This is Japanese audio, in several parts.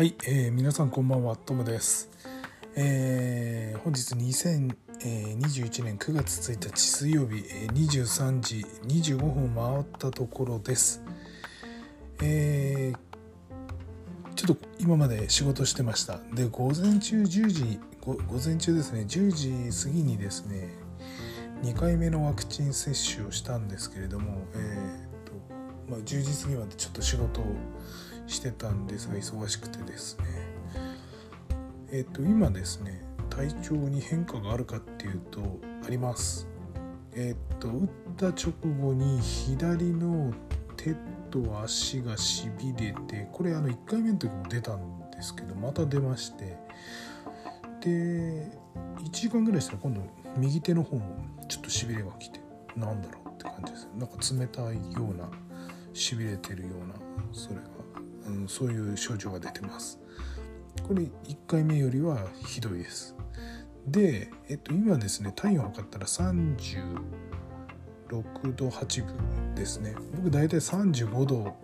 はい、えー、皆さんこんばんはトムです、えー、本日2021年9月1日水曜日えー23時25分回ったところです。えー、ちょっと今まで仕事してました。で午前中10時午前中ですね。10時過ぎにですね2回目のワクチン接種をしたんですけれども、えーとまあ、10時過ぎまでちょっと仕事をしてたんです。が忙しくてですね。えっ、と今ですね体調に変化があるかっていうとあります。えっ、と打った直後に左の手と足がしびれてこれあの1回目の時も出たんですけどまた出まして。で1時間ぐらいしたら今度右手の方もちょっとしびれが来てなんだろうって感じですなんか冷たいようなしびれてるようなそれが、うん、そういう症状が出てます。これ1回目よりはひどいです。で、えっと、今ですね体温測ったら36度8分ですね。僕大体35度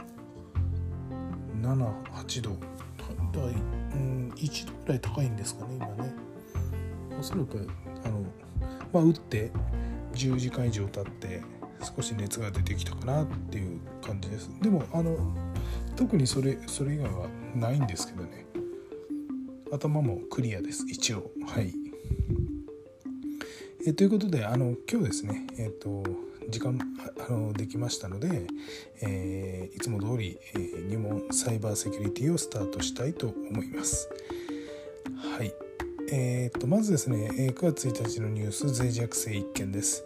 78度だい、うん、1度ぐらい高いんですかね今ね。おそらくあのまあ打って10時間以上経って少し熱が出てきたかなっていう感じです。でもあの特にそれそれ以外はないんですけどね。頭もクリアです一応。はい。えということであの今日ですねえっ、と時間あのできましたので、えーいつも通り、えー入門サイバーセキュリティをスタートしたいと思います。はい。えー、とまずですね9月1日のニュース脆弱性1件です、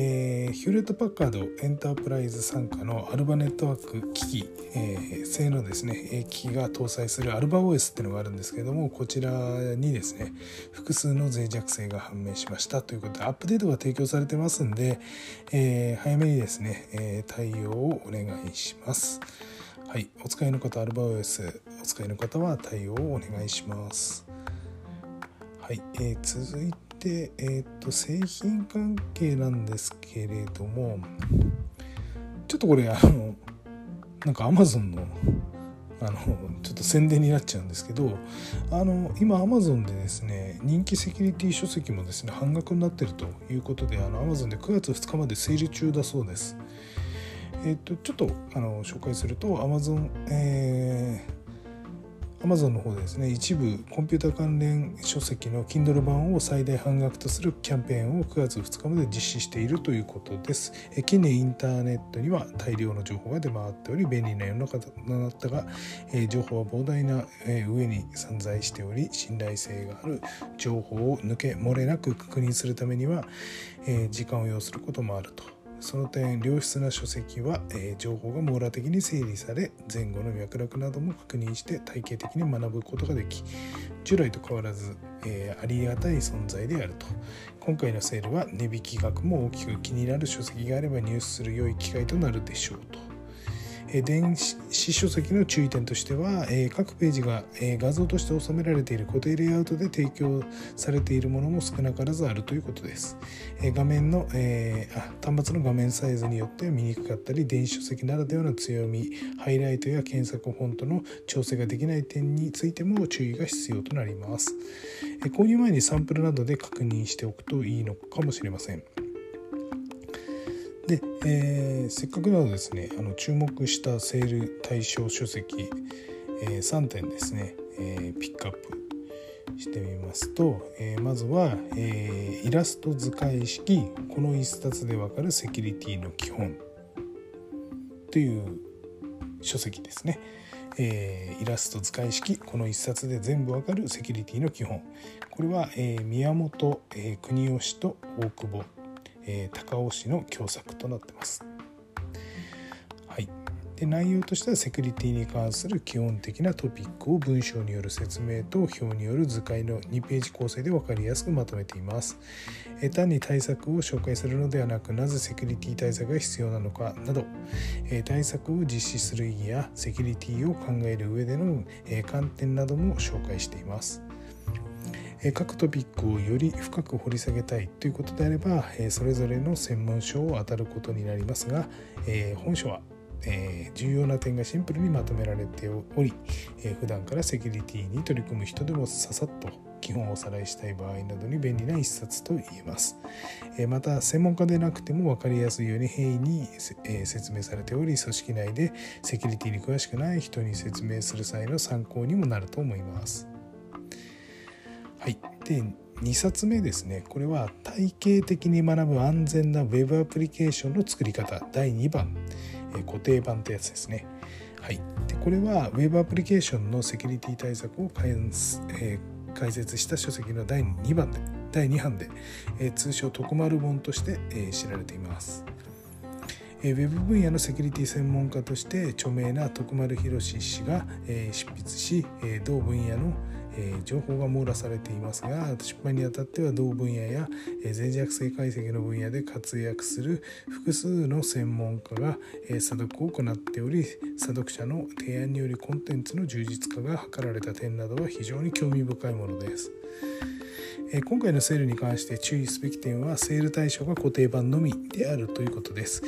えーヒューレット・パッカードエンタープライズ傘下のアルバネットワーク機器、えー製のですね機器が搭載するアルバ OS っていうのがあるんですけれどもこちらにですね複数の脆弱性が判明しました。ということでアップデートが提供されてますんで、えー早めにですね、え対応をお願いします。はいお使いの方アルバ OS お使いの方は対応をお願いします。はい、えー続いて、えー、と製品関係なんですけれどもちょっとこれあのなんか Amazon のあのちょっと宣伝になっちゃうんですけどあの今 Amazon でですね人気セキュリティ書籍もですね半額になってるということであの Amazon で9月2日までセール中だそうです。えっ、とちょっとあの紹介すると Amazon、えー Amazon の方でですね一部コンピュータ関連書籍の Kindle 版を最大半額とするキャンペーンを9月2日まで実施しているということです。近年インターネットには大量の情報が出回っており便利な世の中となったが、え情報は膨大な、え上に散在しており信頼性がある情報を抜け漏れなく確認するためには、え時間を要することもあると。その点良質な書籍は、えー情報が網羅的に整理され前後の脈絡なども確認して体系的に学ぶことができ従来と変わらず、えーありがたい存在であると今回のセールは値引き額も大きく気になる書籍があれば入手する良い機会となるでしょうと。電子書籍の注意点としては、各ページが、画像として収められている固定レイアウトで提供されているものも少なからずあるということです。画面の、端末の画面サイズによっては見にくかったり電子書籍ならではの強みハイライトや検索フォントの調整ができない点についても注意が必要となります。購入前にサンプルなどで確認しておくといいのかもしれません。で、えーせっかくなのでですねあの注目したセール対象書籍、えー3点ですね、えーピックアップしてみますと、えまずは、えイラスト図解式この一冊でわかるセキュリティの基本という書籍ですね。えーイラスト図解式この一冊で全部わかるセキュリティの基本これは、えー宮本、えー国吉と大久保、えー高尾氏の共作となってます。はい、で内容としてはセキュリティに関する基本的なトピックを文章による説明と表による図解の2ページ構成で分かりやすくまとめています。え単に対策を紹介するのではなくなぜセキュリティ対策が必要なのかなど、え対策を実施する意義やセキュリティを考える上での、えー観点なども紹介しています。各トピックをより深く掘り下げたいということであれば、それぞれの専門書を当たることになりますが、本書は、重要な点がシンプルにまとめられており、え、普段からセキュリティに取り組む人でもささっと基本をおさらいしたい場合などに便利な一冊と言えます。また専門家でなくても分かりやすいように平易に、説明されており組織内でセキュリティに詳しくない人に説明する際の参考にもなると思います。はい、で2冊目ですね。これは体系的に学ぶ安全な Web アプリケーションの作り方。第2番、え固定版ってやつですね。はい、でこれは Web アプリケーションのセキュリティ対策を解,、えー、解説した書籍の第2番で第2版で、え、通称徳丸本として、え、知られています。えー、ウェブ分野のセキュリティ専門家として著名な徳丸博氏が、えー、執筆し、え、同分野のえー、情報が網羅されていますが失敗にあたっては同分野や、えー、脆弱性解析の分野で活躍する複数の専門家が、えー、査読を行っており査読者の提案によりコンテンツの充実化が図られた点などは非常に興味深いものです。今回のセールに関して注意すべき点はセール対象が固定版のみであるということです。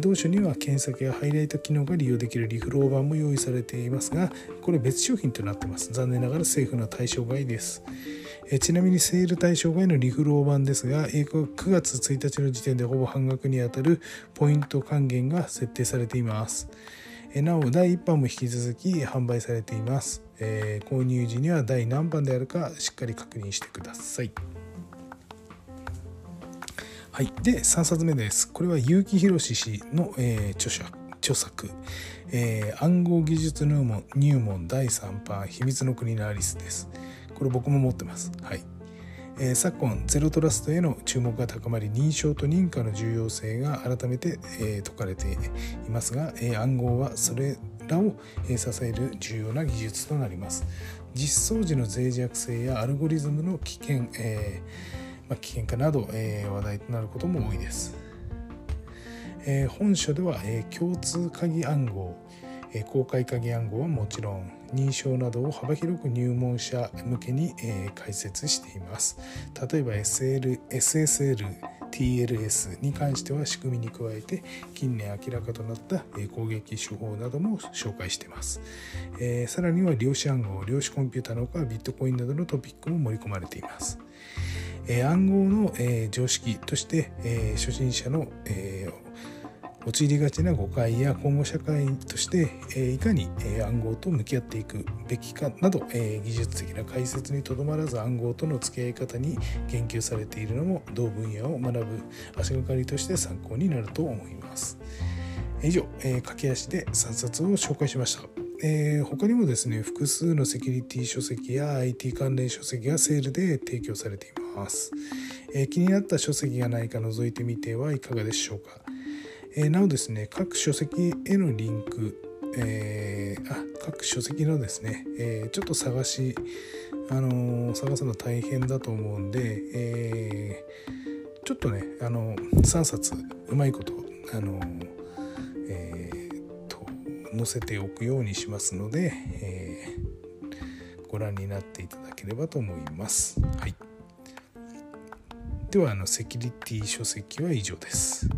同書には検索やハイライト機能が利用できるリフロー版も用意されていますがこれ別商品となっています。残念ながら政府の対象外です。ちなみにセール対象外のリフロー版ですが、9月1日の時点でほぼ半額にあたるポイント還元が設定されています。なお、第1版も引き続き販売されています。えー、購入時には第何番であるかしっかり確認してください。はい、で3冊目です。これは結城宏氏の、えー、著者著作、えー、暗号技術入門入門第3版秘密の国のアリスです。これ僕も持ってます。はい。えー、昨今ゼロトラストへの注目が高まり認証と認可の重要性が改めて、えー、説かれていますが、え、暗号はそれらを支える重要な技術となります。実装時の脆弱性やアルゴリズムの危険、えー、まあ、危険化など、えー、話題となることも多いです、えー、本書では、え共通鍵暗号公開鍵暗号はもちろん認証などを幅広く入門者向けに解説しています。例えば SL SSL TLS に関しては仕組みに加えて近年明らかとなった攻撃手法なども紹介しています、えー、さらには量子暗号量子コンピュータのほかビットコインなどのトピックも盛り込まれています。暗号の、常識として、初心者の、陥りがちな誤解や今後社会として、えいかに、え暗号と向き合っていくべきかなど、え技術的な解説にとどまらず暗号との付き合い方に言及されているのも同分野を学ぶ足がかりとして参考になると思います。以上、え駆け足で3冊を紹介しました。えー、他にもですね複数のセキュリティ書籍や IT 関連書籍がセールで提供されています、えー、気になった書籍がないか覗いてみてはいかがでしょうかえ、なおですね各書籍へのリンク、えー、あ各書籍のですね、えー、ちょっと探し、あの探すの大変だと思うんで、えちょっとね、あの3冊うまいこと、あのえー、と載せておくようにしますので、えご覧になっていただければと思います。はい、ではあのセキュリティ書籍は以上です。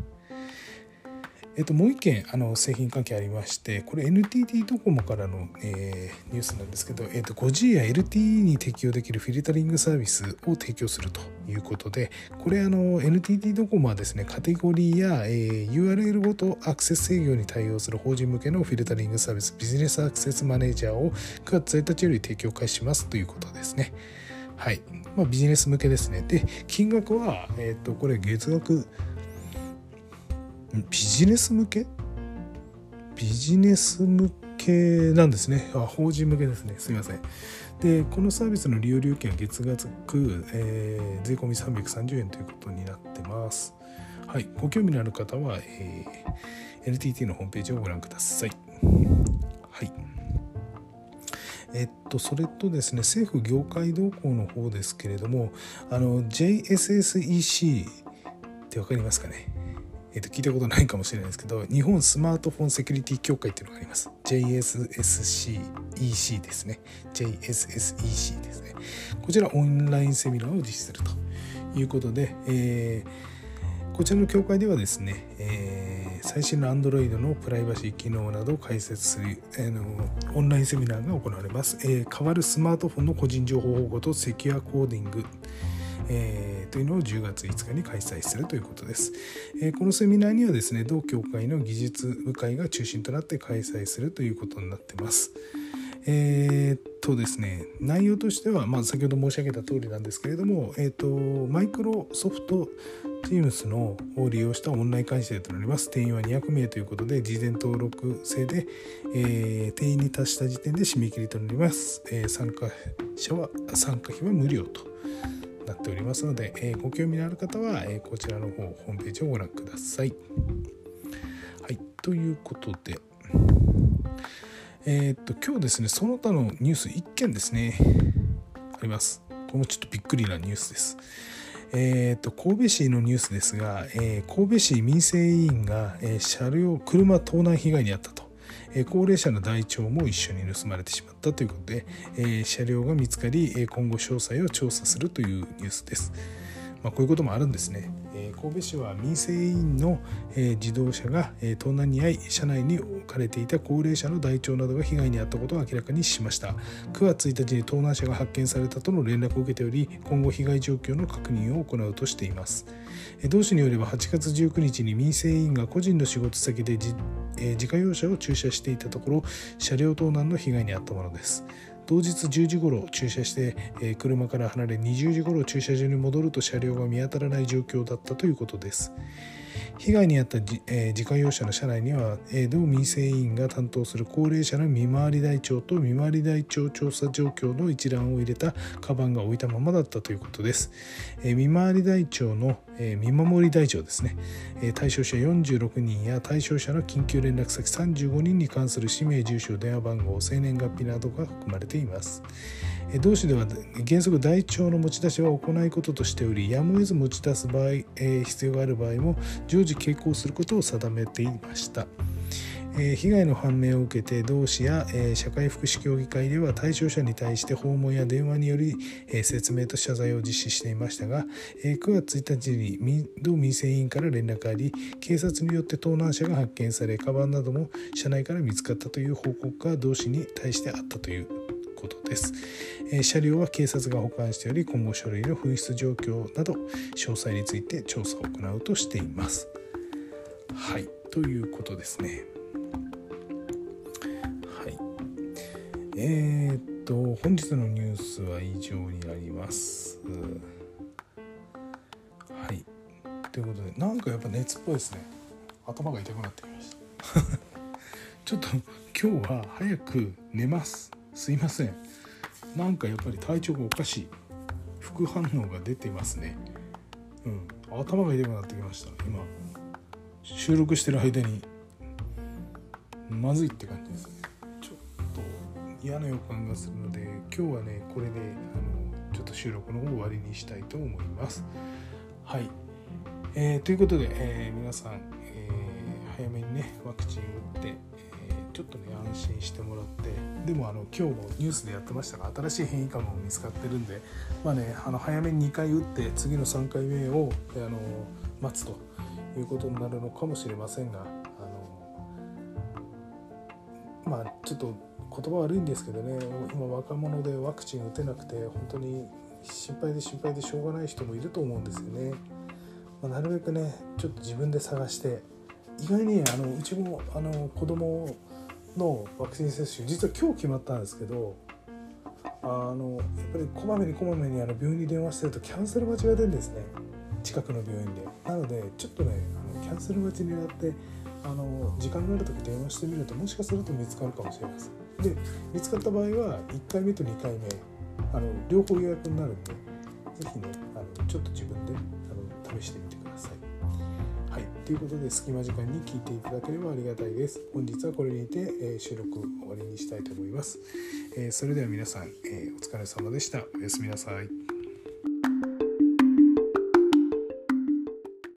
えっと、もう一件あの製品関係ありましてこれ NTT ドコモからの、えー、ニュースなんですけど、えっと、5G や LTE に適用できるフィルタリングサービスを提供するということでこれあの NTT ドコモはですねカテゴリーや、えー、URL ごとアクセス制御に対応する法人向けのフィルタリングサービスビジネスアクセスマネージャーを9月1日より提供開始しますということですね。はい。まあ、ビジネス向けですね。で、金額は、えっ、と、これ月額ビジネス向け？ビジネス向けなんですね。あ、法人向けですね。すみません。で、このサービスの利用料金は月額、えー、税込み330円ということになってます。はい。ご興味のある方は、えー、NTT のホームページをご覧ください。はい。えっと、それとですね、政府業界動向の方ですけれども、あの、JSSEC って分かりますかね？えー、と聞いたことないかもしれないですけど日本スマートフォンセキュリティ協会っていうのがあります。JSSEC ですね。JSSEC ですね。こちらオンラインセミナーを実施するということで、えー、こちらの協会ではですね、えー、最新の Android のプライバシー機能などを解説する、えー、のオンラインセミナーが行われます、え、変わるスマートフォンの個人情報保護とセキュアコーディング。えー、というのを10月5日に開催するということです、えー、このセミナーにはですね同協会の技術部会が中心となって開催するということになってます、えー、っとですね、内容としては、まあ、先ほど申し上げた通りなんですけれども、マイクロソフト Teams のを利用したオンライン会社となります。定員は200名ということで、事前登録制で、えー、定員に達した時点で締め切りとなります。えー、参加者は、参加費は無料となっておりますので、えー、ご興味のある方は、えこちらの方、ホームページをご覧ください。はい、ということで、えー、っと、今日ですね、その他のニュース1件ですね、あります。これもちょっとびっくりなニュースです。えー、っと、神戸市のニュースですが、えー、神戸市民生委員が、えー、車両、車盗難被害に遭ったと。え高齢者の台帳も一緒に盗まれてしまったということで、え車両が見つかり、今後詳細を調査するというニュースです。まあ、こういうこともあるんですね。え神戸市は民生委員の、え自動車が、え盗難に遭い車内に置かれていた高齢者の台帳などが被害に遭ったことを明らかにしました9月1日に盗難車が発見されたとの連絡を受けており今後被害状況の確認を行うとしています同市によれば8月19日に民生委員が個人の仕事先で自,、え自家用車を駐車していたところ車両盗難の被害に遭ったものです当日10時ごろ駐車して、え車から離れ20時ごろ駐車場に戻ると車両が見当たらない状況だったということです。被害に遭った自,、えー、自家用車の車内には、えー、同民生委員が担当する高齢者の見回り台帳と見回り台帳調査状況の一覧を入れたカバンが置いたままだったということです。えー、見回り台帳の、えー、見守り台帳ですね、えー、対象者46人や対象者の緊急連絡先35人に関する氏名、住所、電話番号、生年月日などが含まれています。同市では原則台帳の持ち出しは行いこととしておりやむを得ず持ち出す場合、えー、必要がある場合も常時傾向することを定めていました。えー、被害の判明を受けて同市や、えー、社会福祉協議会では対象者に対して訪問や電話により、えー、説明と謝罪を実施していましたが、え9月1日に同民生委員から連絡があり警察によって盗難車が発見されカバンなども車内から見つかったという報告が同市に対してあったということです。え車両は警察が保管しており今後書類の紛失状況など詳細について調査を行うとしています。はいということですね。はいえー、っと本日のニュースは以上になります。はいということでなんかやっぱ熱っぽいですね。頭が痛くなってきました。ちょっと今日は早く寝ます。すいません。なんかやっぱり体調がおかしい。副反応が出てますね。うん。頭が痛くなってきました。今。収録してる間に。まずいって感じですね。ちょっと嫌な予感がするので今日はねこれであのちょっと収録の方終わりにしたいと思います。はい、えー、ということで、えー、皆さん、えー、早めにねワクチン打ってちょっとね安心してもらってでもあの今日もニュースでやってましたが新しい変異株も見つかってるんで、まあね、あの早めに2回打って次の3回目をあの待つということになるのかもしれませんがあのまあちょっと言葉悪いんですけどね今若者でワクチン打てなくて本当に心配で心配でしょうがない人もいると思うんですよね。まあ、なるべくねちょっと自分で探して意外にあのうちもあの子供のワクチン接種実は今日決まったんですけどあのやっぱりこまめにこまめにあの病院に電話してるとキャンセル待ちが出るんですね。近くの病院で。なのでちょっとねあのキャンセル待ちになってあの時間がある時電話してみるともしかすると見つかるかもしれません。で見つかった場合は1回目と2回目あの両方予約になるんで是非ねあのちょっと自分であの試してみてください。はい、ということで隙間時間に聞いていただければありがたいです。本日はこれにて、え、収録終わりにしたいと思います。え、それでは皆さん、え、お疲れ様でした。おやすみなさい。